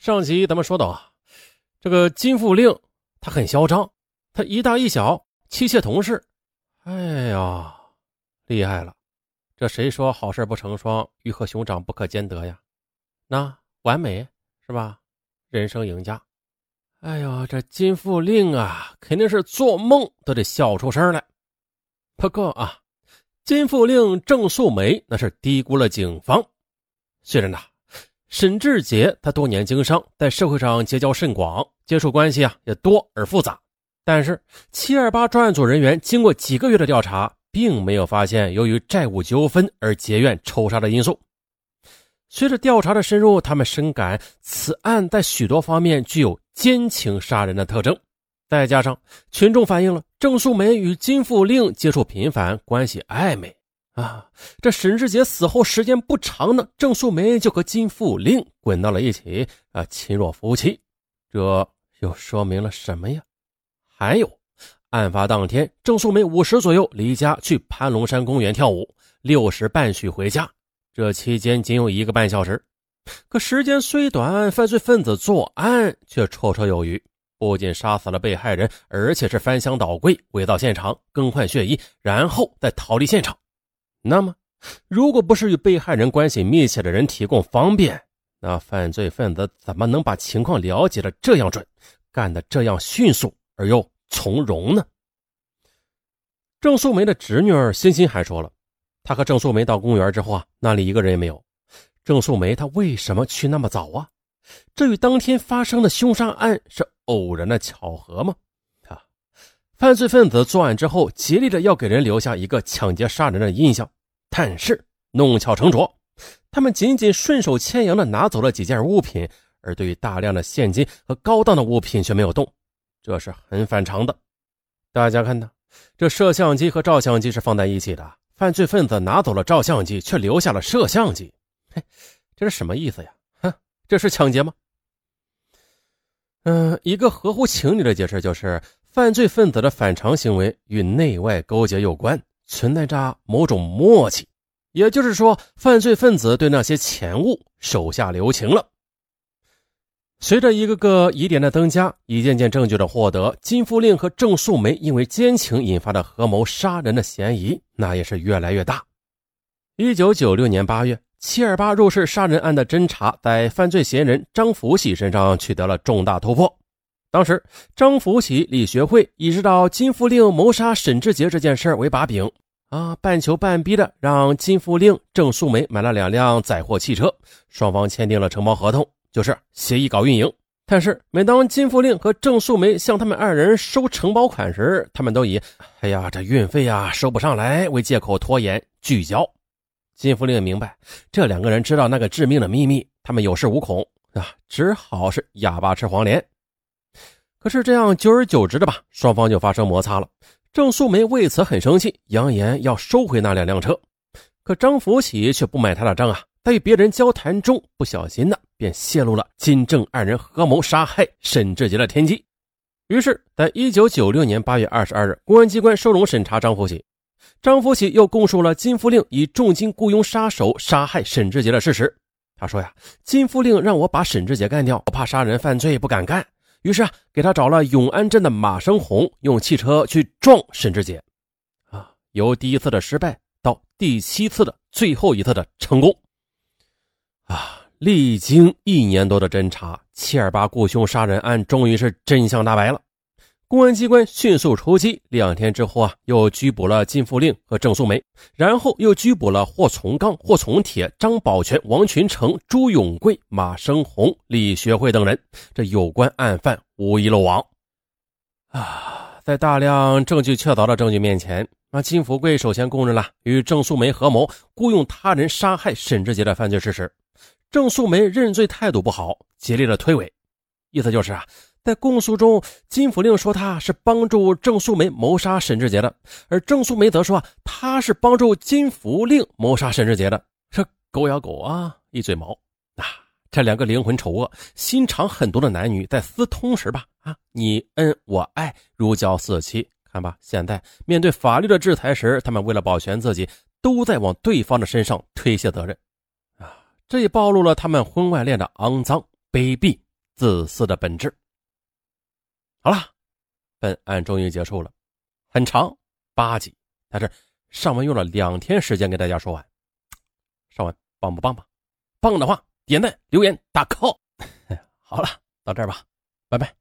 上集咱们说到啊，这个金富令他很嚣张，他一大一小妻妾同事，哎呀，厉害了！这谁说好事不成双，鱼和熊掌不可兼得呀？那完美是吧？人生赢家。哎呦，这金富令啊，肯定是做梦都得笑出声来。不过啊，金富令郑素梅那是低估了警方。虽然呢。沈志杰他多年经商，在社会上结交甚广，接触关系啊也多而复杂。但是七二八专案组人员经过几个月的调查，并没有发现由于债务纠纷而结怨仇杀的因素。随着调查的深入，他们深感此案在许多方面具有奸情杀人的特征。再加上群众反映了郑素梅与金富令接触频繁，关系暧昧。啊，这沈志杰死后时间不长呢，郑素梅就和金富令滚到了一起啊，亲若夫妻，这又说明了什么呀？还有，案发当天，郑素梅五时左右离家去盘龙山公园跳舞，六时半许回家，这期间仅有一个半小时。可时间虽短，犯罪分子作案却绰绰有余，不仅杀死了被害人，而且是翻箱倒柜、伪造现场、更换血衣，然后再逃离现场。那么，如果不是与被害人关系密切的人提供方便，那犯罪分子怎么能把情况了解的这样准，干的这样迅速而又从容呢？郑素梅的侄女儿欣欣还说了，她和郑素梅到公园之后啊，那里一个人也没有。郑素梅她为什么去那么早啊？这与当天发生的凶杀案是偶然的巧合吗？犯罪分子作案之后，极力的要给人留下一个抢劫杀人的印象，但是弄巧成拙，他们仅仅顺手牵羊的拿走了几件物品，而对于大量的现金和高档的物品却没有动，这是很反常的。大家看呢，这摄像机和照相机是放在一起的，犯罪分子拿走了照相机，却留下了摄像机，嘿，这是什么意思呀？哼，这是抢劫吗？嗯，一个合乎情理的解释就是。犯罪分子的反常行为与内外勾结有关，存在着某种默契，也就是说，犯罪分子对那些钱物手下留情了。随着一个个疑点的增加，一件件证据的获得，金富令和郑素梅因为奸情引发的合谋杀人的嫌疑，那也是越来越大。一九九六年八月，七二八入室杀人案的侦查在犯罪嫌疑人张福喜身上取得了重大突破。当时，张福喜、李学会以知道金富令谋杀沈志杰这件事为把柄，啊，半求半逼的让金富令、郑素梅买了两辆载货汽车，双方签订了承包合同，就是协议搞运营。但是，每当金富令和郑素梅向他们二人收承包款时，他们都以“哎呀，这运费呀收不上来”为借口拖延拒交。金富令明白，这两个人知道那个致命的秘密，他们有恃无恐啊，只好是哑巴吃黄连。可是这样，久而久之的吧，双方就发生摩擦了。郑素梅为此很生气，扬言要收回那两辆车。可张福喜却不买他的账啊，在与别人交谈中，不小心的便泄露了金正二人合谋杀害沈志杰的天机。于是，在一九九六年八月二十二日，公安机关收容审查张福喜。张福喜又供述了金富令以重金雇佣杀手杀害沈志杰的事实。他说呀，金富令让我把沈志杰干掉，我怕杀人犯罪，不敢干。于是啊，给他找了永安镇的马生红，用汽车去撞沈志杰，啊，由第一次的失败到第七次的最后一次的成功，啊，历经一年多的侦查，七二八雇凶杀人案终于是真相大白了。公安机关迅速出击，两天之后啊，又拘捕了金富令和郑素梅，然后又拘捕了霍从刚、霍从铁、张宝全、王群成、朱永贵、马生红、李学会等人。这有关案犯无一漏网。啊，在大量证据确凿的证据面前，那金福贵首先供认了与郑素梅合谋雇佣他人杀害沈志杰的犯罪事实。郑素梅认罪态度不好，竭力的推诿，意思就是啊。在供述中，金福令说他是帮助郑素梅谋杀沈志杰的，而郑素梅则说他是帮助金福令谋杀沈志杰的。这狗咬狗啊，一嘴毛啊！这两个灵魂丑恶、心肠狠毒的男女在私通时吧，啊，你恩我爱，如胶似漆。看吧，现在面对法律的制裁时，他们为了保全自己，都在往对方的身上推卸责任啊！这也暴露了他们婚外恋的肮脏、卑鄙自私的本质。好了，本案终于结束了，很长八集，但是上文用了两天时间给大家说完。上文棒不棒吧？棒的话点赞留言打 call。好了，到这儿吧，拜拜。